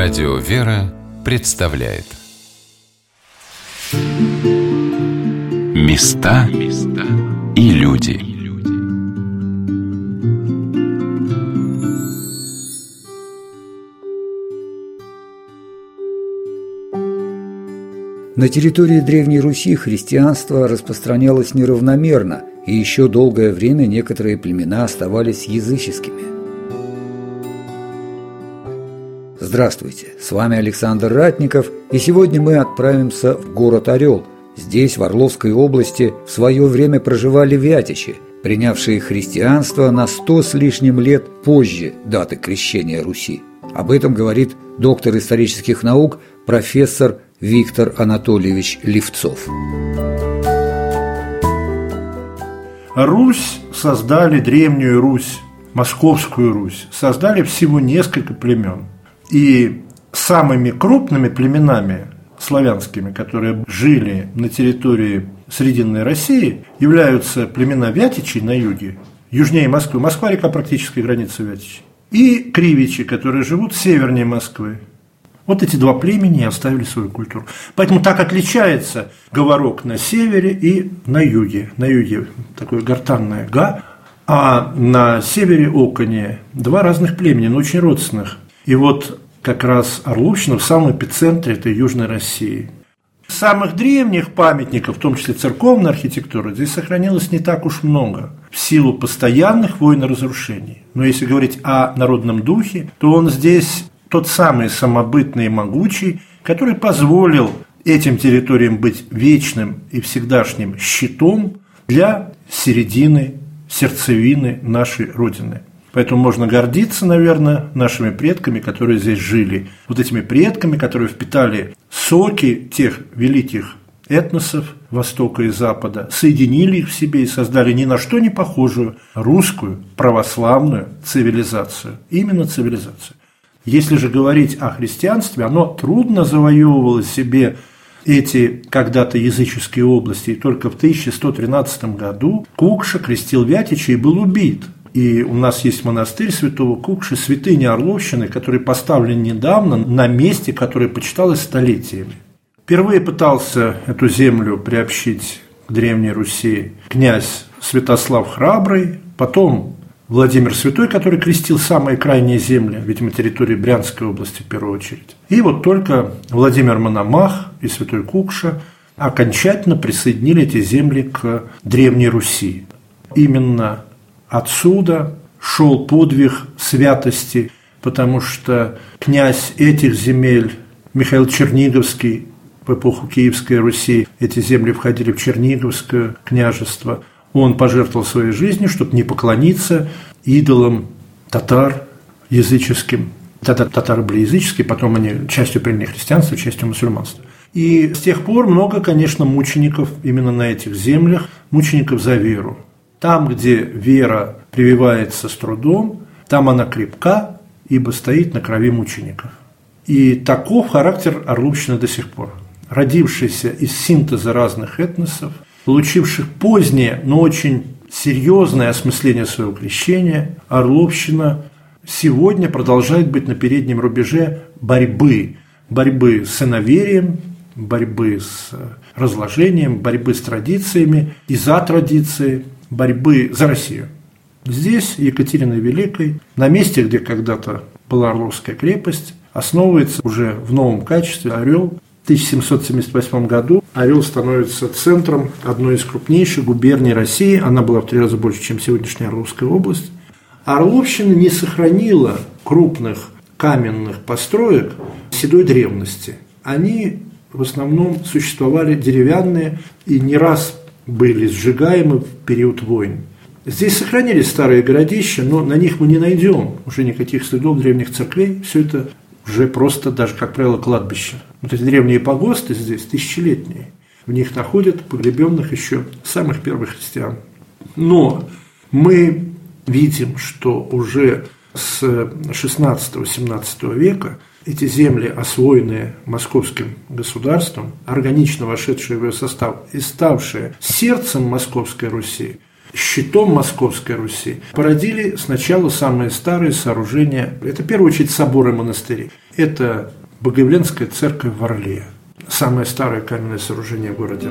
Радио «Вера» представляет. Места и люди. На территории Древней Руси христианство распространялось неравномерно, и еще долгое время некоторые племена оставались языческими – Здравствуйте, с вами Александр Ратников, и сегодня мы отправимся в город Орел. Здесь, в Орловской области, в свое время проживали вятичи, принявшие христианство на сто с лишним лет позже даты крещения Руси. Об этом говорит доктор исторических наук профессор Виктор Анатольевич Левцов. Русь создали древнюю Русь, Московскую Русь, создали всего несколько племен – и самыми крупными племенами славянскими, которые жили на территории Срединной России, являются племена Вятичей на юге, южнее Москвы. Москва – река практически граница Вятичей. И Кривичи, которые живут севернее Москвы. Вот эти два племени оставили свою культуру. Поэтому так отличается говорок на севере и на юге. На юге такое гортанное «га», а на севере оконе два разных племени, но очень родственных – и вот как раз Орловщина в самом эпицентре этой Южной России. Самых древних памятников, в том числе церковной архитектуры, здесь сохранилось не так уж много в силу постоянных войн и разрушений. Но если говорить о народном духе, то он здесь тот самый самобытный и могучий, который позволил этим территориям быть вечным и всегдашним щитом для середины, сердцевины нашей Родины. Поэтому можно гордиться, наверное, нашими предками, которые здесь жили. Вот этими предками, которые впитали соки тех великих этносов Востока и Запада, соединили их в себе и создали ни на что не похожую русскую православную цивилизацию. Именно цивилизацию. Если же говорить о христианстве, оно трудно завоевывало себе эти когда-то языческие области, и только в 1113 году Кукша крестил Вятича и был убит – и у нас есть монастырь святого Кукши, святыня Орловщины, который поставлен недавно на месте, которое почиталось столетиями. Впервые пытался эту землю приобщить к Древней Руси князь Святослав Храбрый, потом Владимир Святой, который крестил самые крайние земли, видимо, территории Брянской области в первую очередь. И вот только Владимир Мономах и Святой Кукша окончательно присоединили эти земли к Древней Руси. Именно Отсюда шел подвиг святости, потому что князь этих земель, Михаил Черниговский, в эпоху Киевской Руси, эти земли входили в Черниговское княжество, он пожертвовал своей жизнью, чтобы не поклониться идолам татар языческим. Татары были языческие, потом они частью приняли христианство, частью мусульманства. И с тех пор много, конечно, мучеников именно на этих землях, мучеников за веру. Там, где вера прививается с трудом, там она крепка, ибо стоит на крови мучеников. И таков характер Орловщины до сих пор. Родившийся из синтеза разных этносов, получивших позднее, но очень серьезное осмысление своего крещения, Орловщина сегодня продолжает быть на переднем рубеже борьбы. Борьбы с иноверием, борьбы с разложением, борьбы с традициями и за традиции, борьбы за Россию. Здесь Екатерина Великой, на месте, где когда-то была Орловская крепость, основывается уже в новом качестве Орел. В 1778 году Орел становится центром одной из крупнейших губерний России. Она была в три раза больше, чем сегодняшняя Орловская область. Орловщина не сохранила крупных каменных построек седой древности. Они в основном существовали деревянные и не раз были сжигаемы в период войн. Здесь сохранились старые городища, но на них мы не найдем уже никаких следов древних церквей. Все это уже просто даже, как правило, кладбище. Вот эти древние погосты здесь тысячелетние. В них находят погребенных еще самых первых христиан. Но мы видим, что уже с 16-17 века эти земли, освоенные московским государством, органично вошедшие в ее состав и ставшие сердцем Московской Руси, щитом Московской Руси, породили сначала самые старые сооружения. Это, в первую очередь, соборы и монастыри. Это Богоявленская церковь в Орле, самое старое каменное сооружение в городе.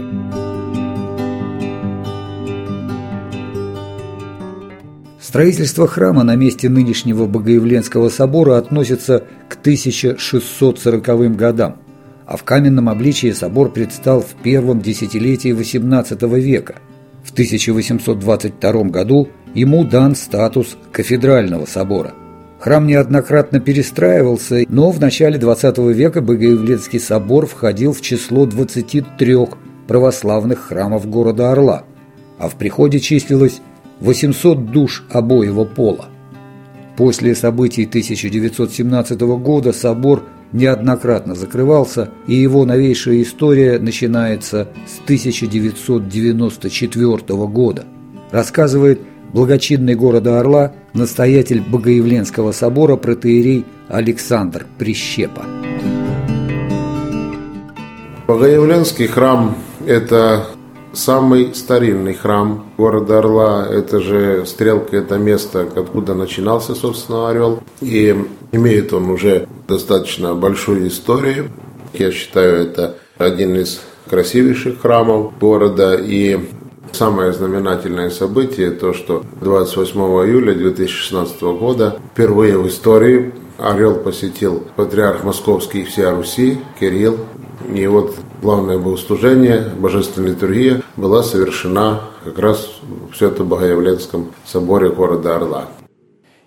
Строительство храма на месте нынешнего Богоявленского собора относится к 1640 годам, а в каменном обличии собор предстал в первом десятилетии XVIII века. В 1822 году ему дан статус кафедрального собора. Храм неоднократно перестраивался, но в начале XX века Богоявленский собор входил в число 23 православных храмов города Орла, а в приходе числилось 800 душ обоего пола. После событий 1917 года собор неоднократно закрывался, и его новейшая история начинается с 1994 года. Рассказывает благочинный города Орла настоятель Богоявленского собора протеерей Александр Прищепа. Богоявленский храм – это самый старинный храм города Орла. Это же Стрелка, это место, откуда начинался, собственно, Орел. И имеет он уже достаточно большую историю. Я считаю, это один из красивейших храмов города. И Самое знаменательное событие то, что 28 июля 2016 года впервые в истории Орел посетил патриарх Московский всея Руси Кирилл. И вот главное богослужение, божественная литургия была совершена как раз в Свято-Богоявленском соборе города Орла.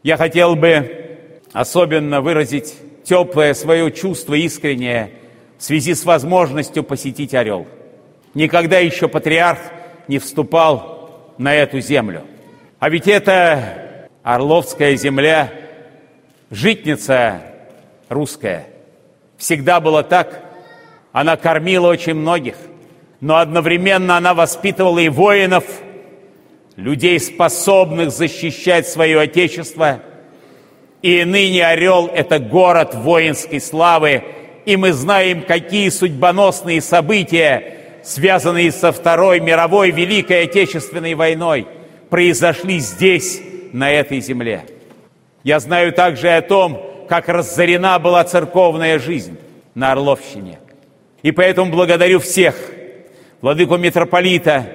Я хотел бы особенно выразить теплое свое чувство искреннее в связи с возможностью посетить Орел. Никогда еще патриарх не вступал на эту землю. А ведь это Орловская земля, житница русская. Всегда было так – она кормила очень многих, но одновременно она воспитывала и воинов, людей, способных защищать свое Отечество. И ныне Орел – это город воинской славы, и мы знаем, какие судьбоносные события, связанные со Второй мировой Великой Отечественной войной, произошли здесь, на этой земле. Я знаю также о том, как разорена была церковная жизнь на Орловщине – и поэтому благодарю всех, владыку митрополита,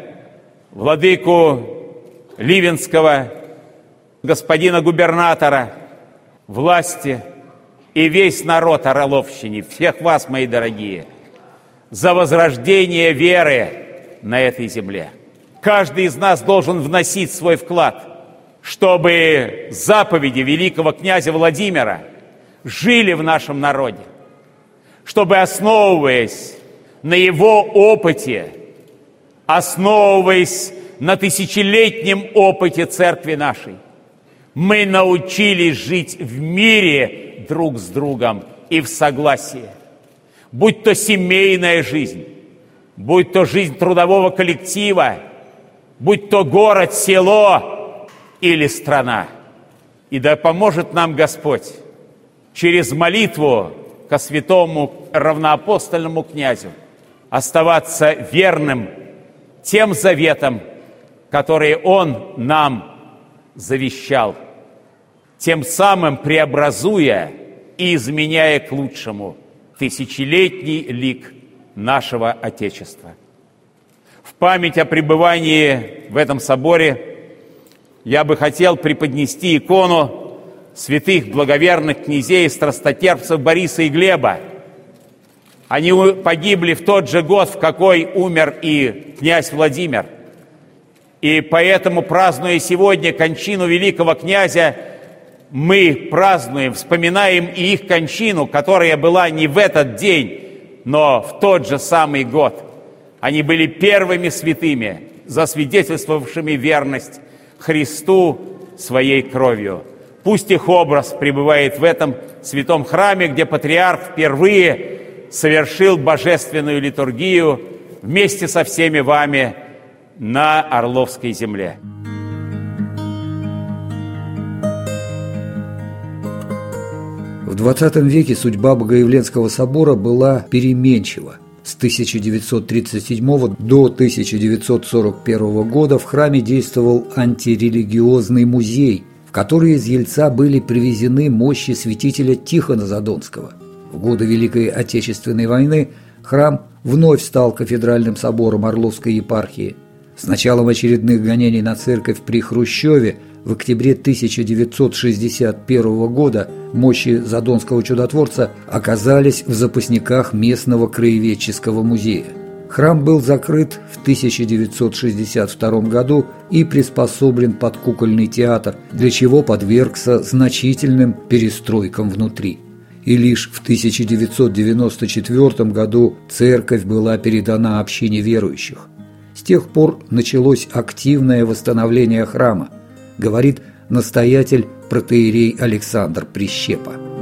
владыку Ливенского, господина губернатора, власти и весь народ Орловщины, всех вас, мои дорогие, за возрождение веры на этой земле. Каждый из нас должен вносить свой вклад, чтобы заповеди великого князя Владимира жили в нашем народе чтобы, основываясь на его опыте, основываясь на тысячелетнем опыте церкви нашей, мы научились жить в мире друг с другом и в согласии. Будь то семейная жизнь, будь то жизнь трудового коллектива, будь то город, село или страна. И да поможет нам Господь через молитву ко святому равноапостольному князю, оставаться верным тем заветам, которые он нам завещал, тем самым преобразуя и изменяя к лучшему тысячелетний лик нашего Отечества. В память о пребывании в этом соборе я бы хотел преподнести икону святых благоверных князей страстотерпцев Бориса и Глеба. Они погибли в тот же год, в какой умер и князь Владимир. И поэтому, празднуя сегодня кончину великого князя, мы празднуем, вспоминаем и их кончину, которая была не в этот день, но в тот же самый год. Они были первыми святыми, засвидетельствовавшими верность Христу своей кровью. Пусть их образ пребывает в этом святом храме, где патриарх впервые совершил божественную литургию вместе со всеми вами на Орловской земле. В XX веке судьба Богоявленского собора была переменчива. С 1937 до 1941 года в храме действовал антирелигиозный музей, в который из Ельца были привезены мощи святителя Тихона Задонского. В годы Великой Отечественной войны храм вновь стал кафедральным собором Орловской епархии. С началом очередных гонений на церковь при Хрущеве в октябре 1961 года мощи Задонского чудотворца оказались в запасниках местного краеведческого музея. Храм был закрыт в 1962 году и приспособлен под кукольный театр, для чего подвергся значительным перестройкам внутри. И лишь в 1994 году церковь была передана общине верующих. С тех пор началось активное восстановление храма – говорит настоятель протеерей Александр Прищепа.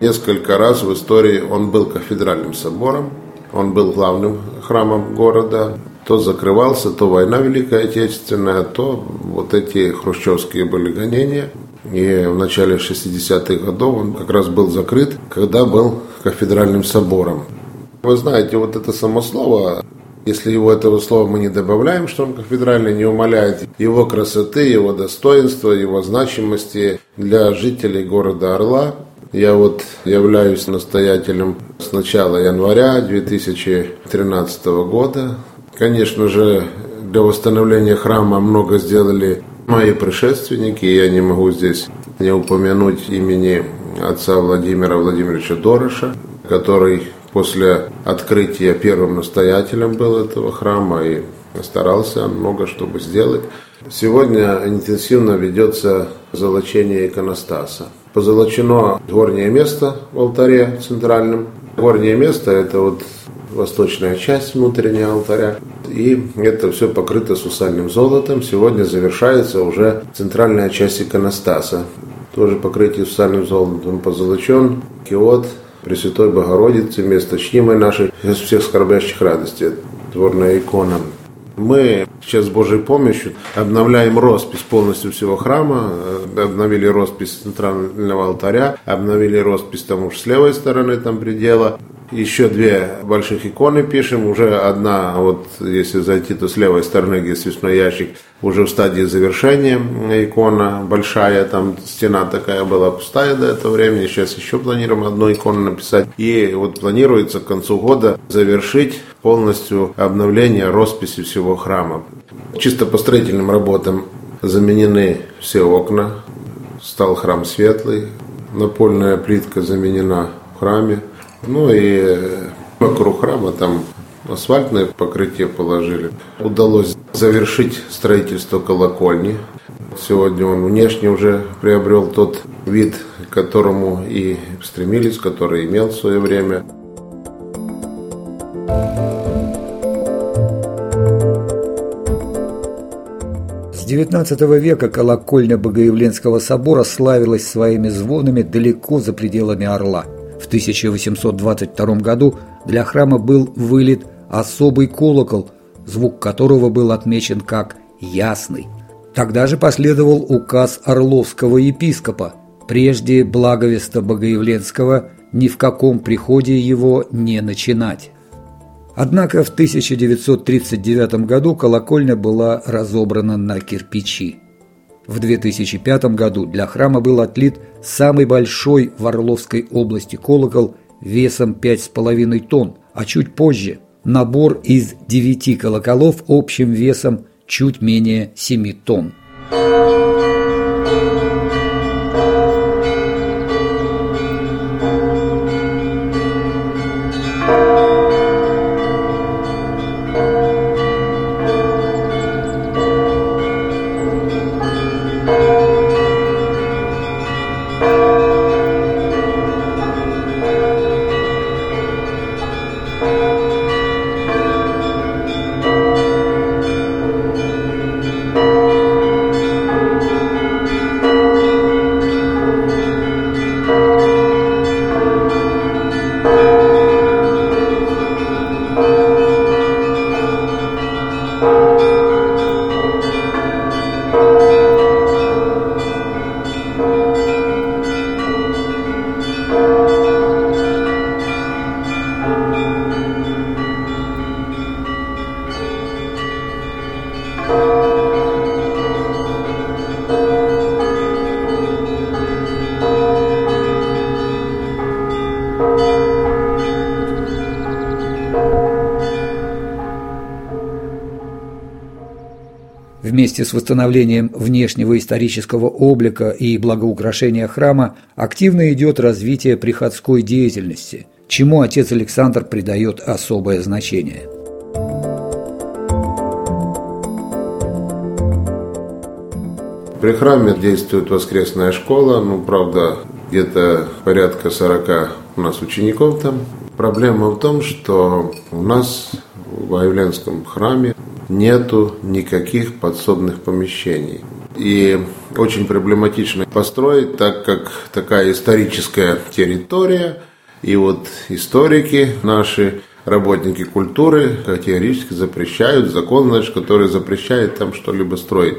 Несколько раз в истории он был кафедральным собором, он был главным храмом города, то закрывался, то война Великая Отечественная, то вот эти хрущевские были гонения. И в начале 60-х годов он как раз был закрыт, когда был кафедральным собором. Вы знаете, вот это само слово, если его этого слова мы не добавляем, что он кафедральный, не умаляет его красоты, его достоинства, его значимости для жителей города Орла. Я вот являюсь настоятелем с начала января 2013 года. Конечно же, для восстановления храма много сделали мои предшественники. Я не могу здесь не упомянуть имени отца Владимира Владимировича Дороша, который после открытия первым настоятелем был этого храма и старался много чтобы сделать. Сегодня интенсивно ведется золочение иконостаса. Позолочено горнее место в алтаре центральном. Горнее место – это вот восточная часть внутреннего алтаря. И это все покрыто сусальным золотом. Сегодня завершается уже центральная часть иконостаса. Тоже покрытие сусальным золотом позолочен. Киот Пресвятой Богородицы, место чнимой нашей, из всех скорбящих радостей. Дворная икона. Мы сейчас с Божьей помощью обновляем роспись полностью всего храма, э, обновили роспись центрального алтаря, обновили роспись там уж с левой стороны там предела, еще две больших иконы пишем. Уже одна, вот если зайти, то с левой стороны, где свечной ящик, уже в стадии завершения икона большая, там стена такая была пустая до этого времени. Сейчас еще планируем одну икону написать. И вот планируется к концу года завершить полностью обновление росписи всего храма. Чисто по строительным работам заменены все окна, стал храм светлый, напольная плитка заменена в храме, ну и вокруг храма там асфальтное покрытие положили. Удалось завершить строительство колокольни. Сегодня он внешне уже приобрел тот вид, к которому и стремились, который имел в свое время. С XIX века колокольня Богоявленского собора славилась своими звонами далеко за пределами Орла – 1822 году для храма был вылит особый колокол, звук которого был отмечен как «ясный». Тогда же последовал указ Орловского епископа, прежде благовеста Богоявленского ни в каком приходе его не начинать. Однако в 1939 году колокольня была разобрана на кирпичи. В 2005 году для храма был отлит самый большой в Орловской области колокол весом 5,5 тонн, а чуть позже набор из 9 колоколов общим весом чуть менее 7 тонн. Вместе с восстановлением внешнего исторического облика и благоукрашения храма активно идет развитие приходской деятельности, чему отец Александр придает особое значение. При храме действует воскресная школа, ну, правда, где-то порядка 40 у нас учеников там. Проблема в том, что у нас в Аявленском храме нету никаких подсобных помещений. И очень проблематично построить, так как такая историческая территория, и вот историки наши, работники культуры категорически запрещают, закон, значит, который запрещает там что-либо строить.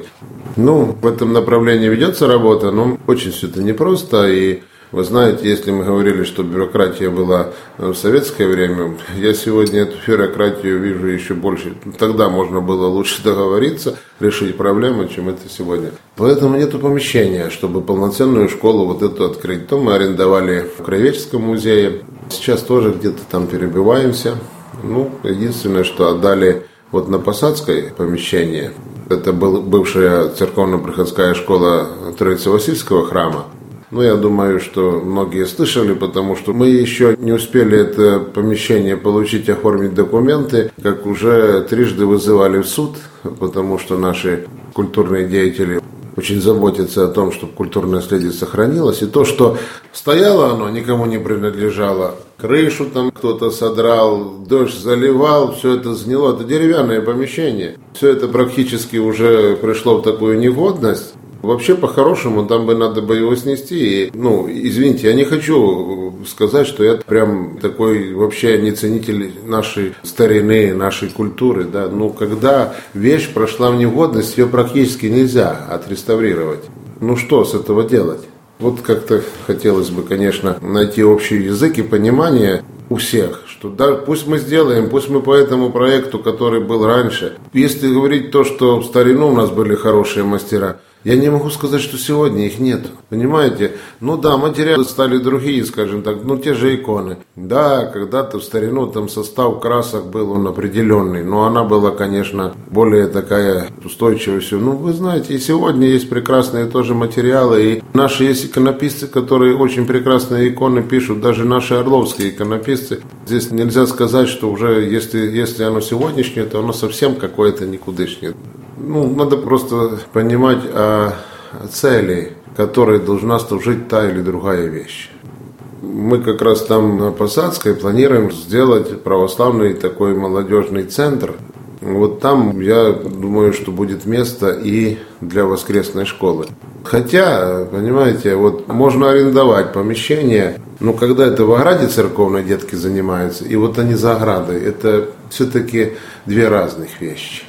Ну, в этом направлении ведется работа, но очень все это непросто, и вы знаете, если мы говорили, что бюрократия была в советское время, я сегодня эту бюрократию вижу еще больше. Тогда можно было лучше договориться, решить проблемы, чем это сегодня. Поэтому нету помещения, чтобы полноценную школу вот эту открыть. То мы арендовали в Краеведческом музее. Сейчас тоже где-то там перебиваемся. Ну, единственное, что отдали вот на Посадской помещение. Это был бывшая церковно-приходская школа Троице-Васильского храма. Ну, я думаю, что многие слышали, потому что мы еще не успели это помещение получить, оформить документы, как уже трижды вызывали в суд, потому что наши культурные деятели очень заботятся о том, чтобы культурное наследие сохранилось. И то, что стояло оно, никому не принадлежало. Крышу там кто-то содрал, дождь заливал, все это сгнило. Это деревянное помещение. Все это практически уже пришло в такую негодность. Вообще, по-хорошему, там бы надо бы его снести. И, ну, извините, я не хочу сказать, что я прям такой вообще не ценитель нашей старины, нашей культуры. Да? Но когда вещь прошла в негодность, ее практически нельзя отреставрировать. Ну что с этого делать? Вот как-то хотелось бы, конечно, найти общий язык и понимание у всех, что да, пусть мы сделаем, пусть мы по этому проекту, который был раньше. Если говорить то, что в старину у нас были хорошие мастера – я не могу сказать, что сегодня их нет. Понимаете? Ну да, материалы стали другие, скажем так, ну те же иконы. Да, когда-то в старину там состав красок был он определенный, но она была, конечно, более такая устойчивая. Все. Ну, вы знаете, и сегодня есть прекрасные тоже материалы, и наши есть иконописцы, которые очень прекрасные иконы пишут, даже наши орловские иконописцы. Здесь нельзя сказать, что уже, если, если оно сегодняшнее, то оно совсем какое-то никудышнее ну, надо просто понимать о цели, которой должна служить та или другая вещь. Мы как раз там на Посадской планируем сделать православный такой молодежный центр. Вот там, я думаю, что будет место и для воскресной школы. Хотя, понимаете, вот можно арендовать помещение, но когда это в ограде церковной детки занимаются, и вот они за оградой, это все-таки две разных вещи.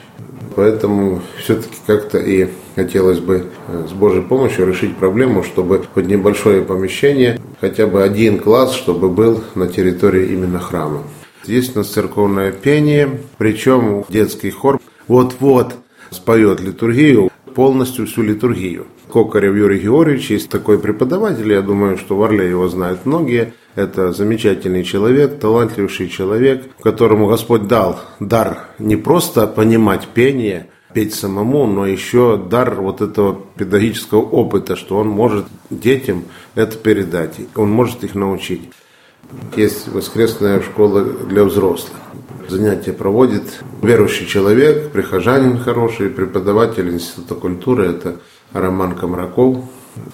Поэтому все-таки как-то и хотелось бы э, с Божьей помощью решить проблему, чтобы хоть небольшое помещение, хотя бы один класс, чтобы был на территории именно храма. Есть у нас церковное пение, причем детский хор вот-вот споет литургию, полностью всю литургию. Кокарев Юрий Георгиевич, есть такой преподаватель, я думаю, что в Орле его знают многие. Это замечательный человек, талантливый человек, которому Господь дал дар не просто понимать пение, петь самому, но еще дар вот этого педагогического опыта, что он может детям это передать, он может их научить. Есть воскресная школа для взрослых. Занятия проводит верующий человек, прихожанин хороший, преподаватель Института культуры, это Роман Комраков.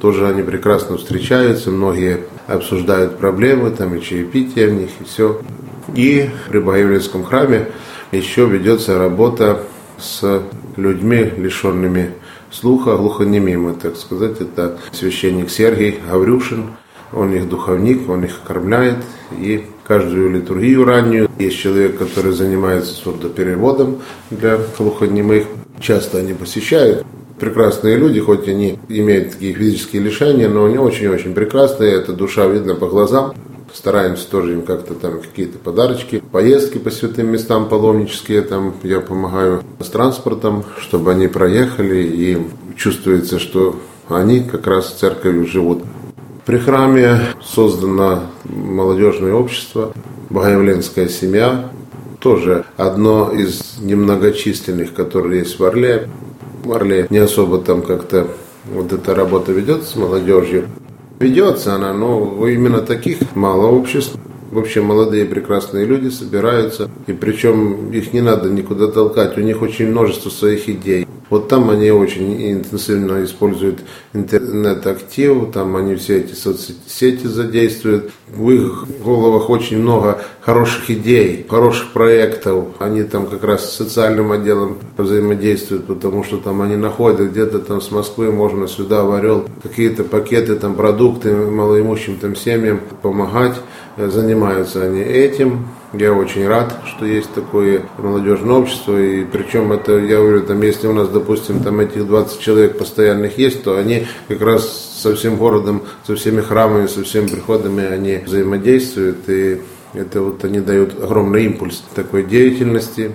Тоже они прекрасно встречаются, многие обсуждают проблемы, там и чаепитие в них, и все. И при Богоявленском храме еще ведется работа с людьми, лишенными слуха, глухонемимы, так сказать. Это священник Сергей Гаврюшин, он их духовник, он их кормляет. И каждую литургию раннюю есть человек, который занимается сурдопереводом для глухонемых. Часто они посещают прекрасные люди, хоть они имеют такие физические лишения, но они очень-очень прекрасные, это душа видно по глазам. Стараемся тоже им как-то там какие-то подарочки, поездки по святым местам паломнические, там я помогаю с транспортом, чтобы они проехали, и чувствуется, что они как раз церковью живут. При храме создано молодежное общество, Богоявленская семья, тоже одно из немногочисленных, которые есть в Орле. Орле не особо там как-то вот эта работа ведется с молодежью. Ведется она, но именно таких мало обществ. Вообще молодые прекрасные люди собираются, и причем их не надо никуда толкать, у них очень множество своих идей. Вот там они очень интенсивно используют интернет-актив, там они все эти соцсети задействуют. В их головах очень много хороших идей, хороших проектов. Они там как раз с социальным отделом взаимодействуют, потому что там они находят где-то там с Москвы, можно сюда в Орел, какие-то пакеты, там продукты малоимущим там семьям помогать. Занимаются они этим. Я очень рад, что есть такое молодежное общество, и причем это, я говорю, там, если у нас, допустим, там этих 20 человек постоянных есть, то они как раз со всем городом, со всеми храмами, со всеми приходами, они взаимодействуют, и это вот они дают огромный импульс такой деятельности.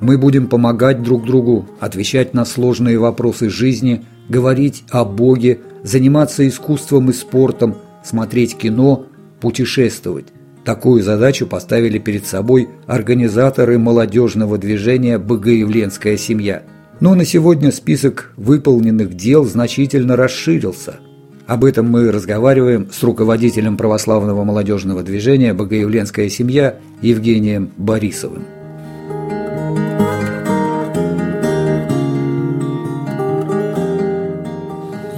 Мы будем помогать друг другу, отвечать на сложные вопросы жизни, говорить о Боге, заниматься искусством и спортом, смотреть кино, путешествовать. Такую задачу поставили перед собой организаторы молодежного движения «Богоявленская семья». Но на сегодня список выполненных дел значительно расширился. Об этом мы разговариваем с руководителем православного молодежного движения «Богоявленская семья» Евгением Борисовым.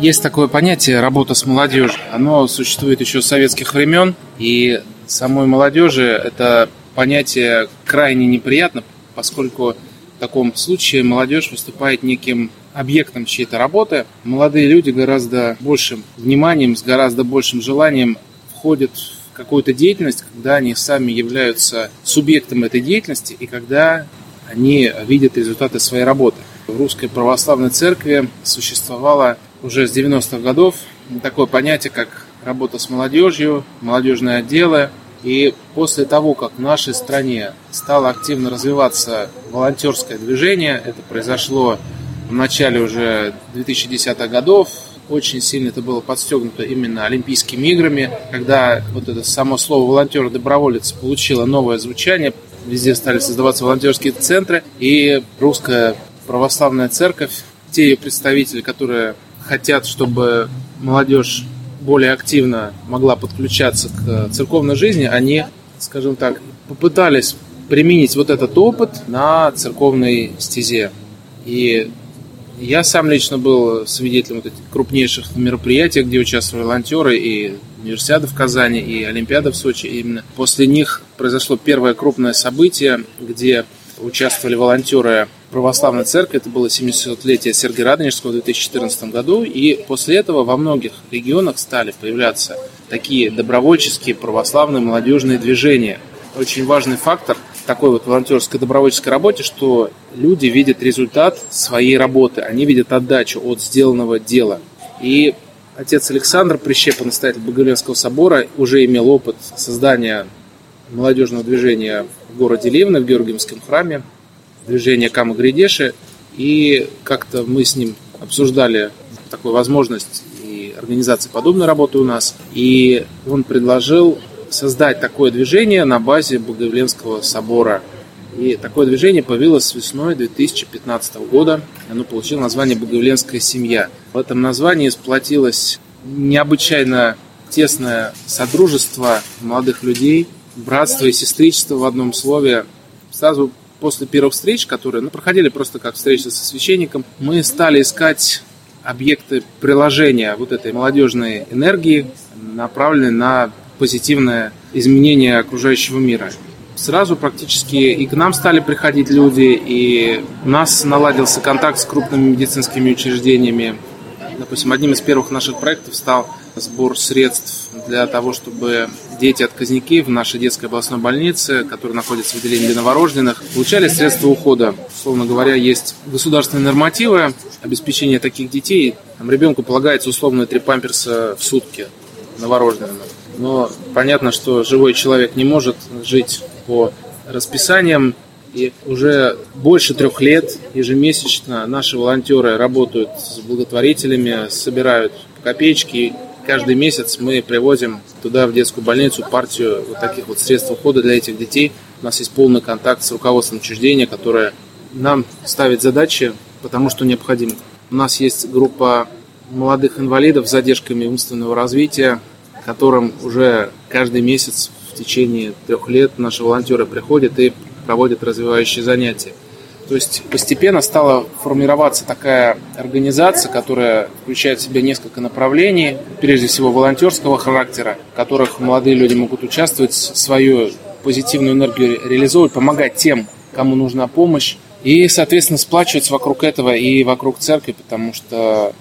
Есть такое понятие «работа с молодежью». Оно существует еще с советских времен, и самой молодежи это понятие крайне неприятно, поскольку в таком случае молодежь выступает неким объектом чьей-то работы. Молодые люди гораздо большим вниманием, с гораздо большим желанием входят в какую-то деятельность, когда они сами являются субъектом этой деятельности и когда они видят результаты своей работы. В Русской Православной Церкви существовало уже с 90-х годов. Такое понятие, как работа с молодежью, молодежные отделы. И после того, как в нашей стране стало активно развиваться волонтерское движение, это произошло в начале уже 2010-х годов, очень сильно это было подстегнуто именно Олимпийскими играми, когда вот это само слово волонтер-доброволец получило новое звучание, везде стали создаваться волонтерские центры, и русская православная церковь, те ее представители, которые хотят, чтобы молодежь более активно могла подключаться к церковной жизни, они, скажем так, попытались применить вот этот опыт на церковной стезе. И я сам лично был свидетелем вот этих крупнейших мероприятий, где участвовали волонтеры, и универсиада в Казани, и Олимпиада в Сочи. И именно после них произошло первое крупное событие, где участвовали волонтеры православной церкви. Это было 700-летие Сергия Радонежского в 2014 году. И после этого во многих регионах стали появляться такие добровольческие православные молодежные движения. Очень важный фактор такой вот волонтерской добровольческой работе, что люди видят результат своей работы, они видят отдачу от сделанного дела. И отец Александр Прищепа, настоятель Боголевского собора, уже имел опыт создания молодежного движения в городе Ливно, в Георгиевском храме, движение Кама Гридеши, и как-то мы с ним обсуждали такую возможность и организации подобной работы у нас, и он предложил создать такое движение на базе Богоявленского собора. И такое движение появилось весной 2015 года. Оно получило название «Богоявленская семья». В этом названии сплотилось необычайно тесное содружество молодых людей, братство и сестричество в одном слове. Сразу после первых встреч, которые ну, проходили просто как встречи со священником, мы стали искать объекты приложения вот этой молодежной энергии, направленные на позитивное изменение окружающего мира. Сразу практически и к нам стали приходить люди, и у нас наладился контакт с крупными медицинскими учреждениями. Допустим, одним из первых наших проектов стал сбор средств для того, чтобы дети-отказники в нашей детской областной больнице, которая находится в отделении для новорожденных, получали средства ухода. Условно говоря, есть государственные нормативы обеспечения таких детей. Там ребенку полагается условно три памперса в сутки новорожденным. Но понятно, что живой человек не может жить по расписаниям, и уже больше трех лет ежемесячно наши волонтеры работают с благотворителями, собирают копеечки каждый месяц мы привозим туда, в детскую больницу, партию вот таких вот средств ухода для этих детей. У нас есть полный контакт с руководством учреждения, которое нам ставит задачи, потому что необходимо. У нас есть группа молодых инвалидов с задержками умственного развития, которым уже каждый месяц в течение трех лет наши волонтеры приходят и проводят развивающие занятия. То есть постепенно стала формироваться такая организация, которая включает в себя несколько направлений, прежде всего волонтерского характера, в которых молодые люди могут участвовать, свою позитивную энергию реализовывать, помогать тем, кому нужна помощь, и, соответственно, сплачиваться вокруг этого и вокруг церкви, потому что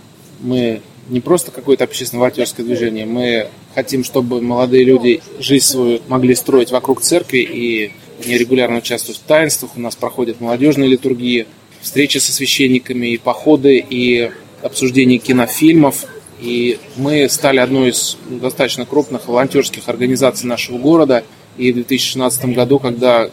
мы не просто какое-то общественно-волонтерское движение, мы хотим, чтобы молодые люди жизнь свою могли строить вокруг церкви, и они регулярно участвуют в таинствах, у нас проходят молодежные литургии, встречи со священниками, и походы, и обсуждение кинофильмов. И мы стали одной из достаточно крупных волонтерских организаций нашего города. И в 2016 году, когда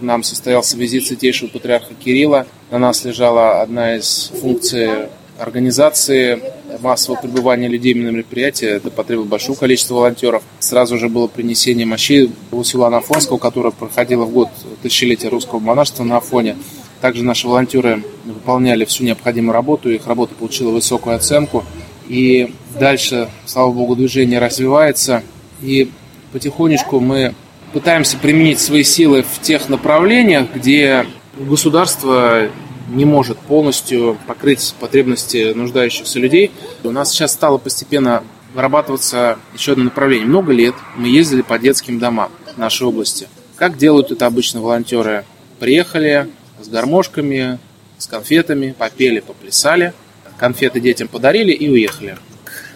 к нам состоялся визит святейшего патриарха Кирилла. На нас лежала одна из функций организации массового пребывания людей на мероприятии. Это потребовало большого количества волонтеров. Сразу же было принесение мощей у села Афонского, которое проходило в год тысячелетия русского монашества на Афоне. Также наши волонтеры выполняли всю необходимую работу, их работа получила высокую оценку. И дальше, слава богу, движение развивается. И потихонечку мы пытаемся применить свои силы в тех направлениях, где государство не может полностью покрыть потребности нуждающихся людей. У нас сейчас стало постепенно вырабатываться еще одно направление. Много лет мы ездили по детским домам нашей области. Как делают это обычно волонтеры? Приехали с гармошками, с конфетами, попели, поплясали, конфеты детям подарили и уехали.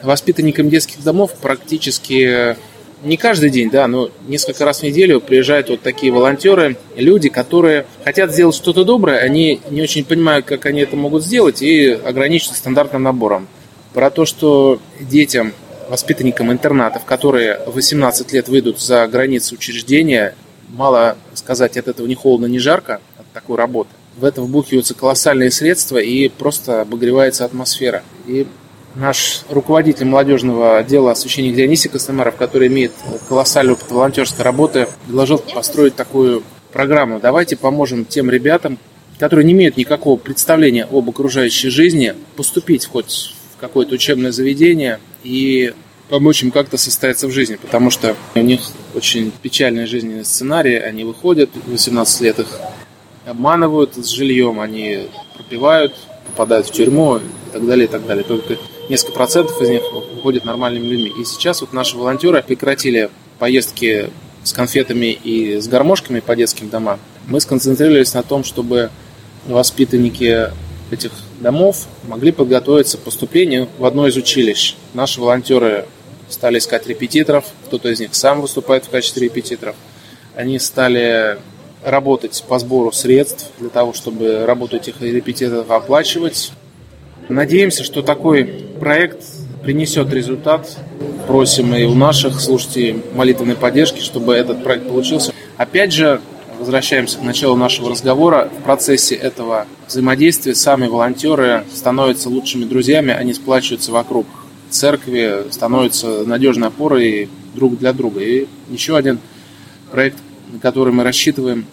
К воспитанникам детских домов практически не каждый день, да, но несколько раз в неделю приезжают вот такие волонтеры, люди, которые хотят сделать что-то доброе, они не очень понимают, как они это могут сделать, и ограничиваются стандартным набором. Про то, что детям, воспитанникам интернатов, которые 18 лет выйдут за границы учреждения, мало сказать, от этого не холодно, не жарко, от такой работы. В это вбухиваются колоссальные средства и просто обогревается атмосфера. И наш руководитель молодежного отдела священник Дионисий Костомаров, который имеет колоссальный опыт волонтерской работы, предложил построить такую программу. Давайте поможем тем ребятам, которые не имеют никакого представления об окружающей жизни, поступить хоть в какое-то учебное заведение и помочь им как-то состояться в жизни, потому что у них очень печальный жизненный сценарий, они выходят, 18 лет их обманывают с жильем, они пропивают, попадают в тюрьму и так далее, и так далее. Только несколько процентов из них уходят нормальными людьми. И сейчас вот наши волонтеры прекратили поездки с конфетами и с гармошками по детским домам. Мы сконцентрировались на том, чтобы воспитанники этих домов могли подготовиться к поступлению в одно из училищ. Наши волонтеры стали искать репетиторов, кто-то из них сам выступает в качестве репетиторов. Они стали работать по сбору средств для того, чтобы работу этих репетиторов оплачивать. Надеемся, что такой проект принесет результат. Просим и у наших слушателей молитвенной поддержки, чтобы этот проект получился. Опять же, возвращаемся к началу нашего разговора. В процессе этого взаимодействия сами волонтеры становятся лучшими друзьями, они сплачиваются вокруг церкви, становятся надежной опорой друг для друга. И еще один проект, на который мы рассчитываем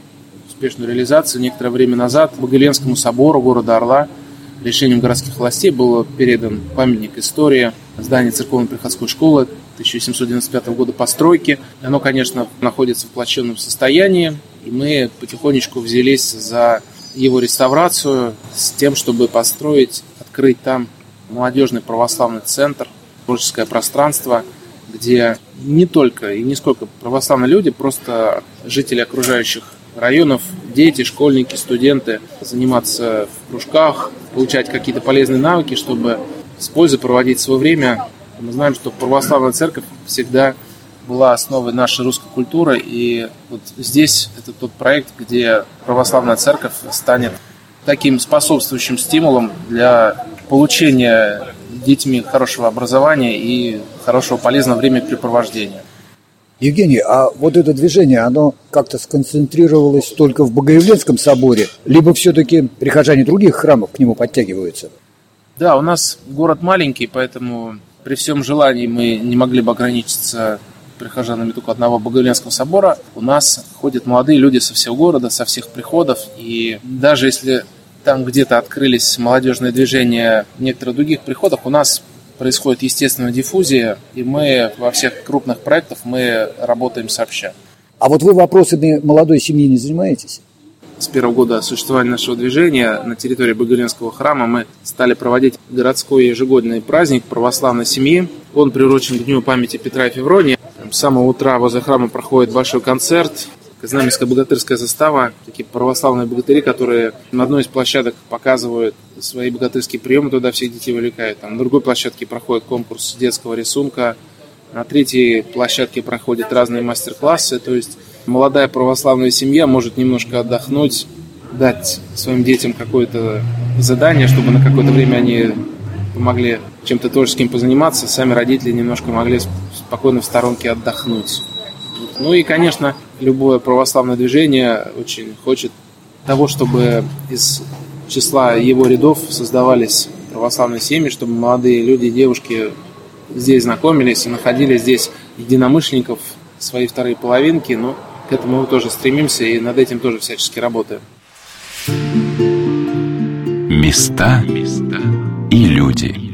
успешную реализацию. Некоторое время назад Багаленскому собору города Орла – решением городских властей был передан памятник истории здания церковно-приходской школы 1795 года постройки. Оно, конечно, находится в плачевном состоянии, и мы потихонечку взялись за его реставрацию с тем, чтобы построить, открыть там молодежный православный центр, творческое пространство, где не только и не сколько православные люди, просто жители окружающих районов, дети, школьники, студенты заниматься в кружках, получать какие-то полезные навыки, чтобы с пользой проводить свое время. Мы знаем, что православная церковь всегда была основой нашей русской культуры, и вот здесь это тот проект, где православная церковь станет таким способствующим стимулом для получения детьми хорошего образования и хорошего полезного времяпрепровождения. Евгений, а вот это движение, оно как-то сконцентрировалось только в Богоявленском соборе, либо все-таки прихожане других храмов к нему подтягиваются? Да, у нас город маленький, поэтому При всем желании мы не могли бы ограничиться прихожанами только одного Богоявленского собора. У нас ходят молодые люди со всего города, со всех приходов. И даже если там где-то открылись молодежные движения в некоторых других приходах, у нас происходит естественная диффузия, и мы во всех крупных проектах мы работаем сообща. А вот вы вопросами молодой семьи не занимаетесь? С первого года существования нашего движения на территории Богоявленского храма мы стали проводить городской ежегодный праздник православной семьи. Он приурочен к Дню памяти Петра и Февронии. С самого утра возле храма проходит большой концерт. Знаменская богатырская застава, такие православные богатыри, которые на одной из площадок показывают свои богатырские приемы, туда всех детей вовлекают. Там на другой площадке проходит конкурс детского рисунка, на третьей площадке проходят разные мастер-классы, то есть молодая православная семья может немножко отдохнуть, дать своим детям какое-то задание, чтобы на какое-то время они помогли чем-то творческим позаниматься, сами родители немножко могли спокойно в сторонке отдохнуть. Ну и, конечно, любое православное движение очень хочет того, чтобы из числа его рядов создавались православные семьи, чтобы молодые люди девушки здесь знакомились и находили здесь единомышленников, свои вторые половинки. Но к этому мы тоже стремимся и над этим тоже всячески работаем. Места и люди.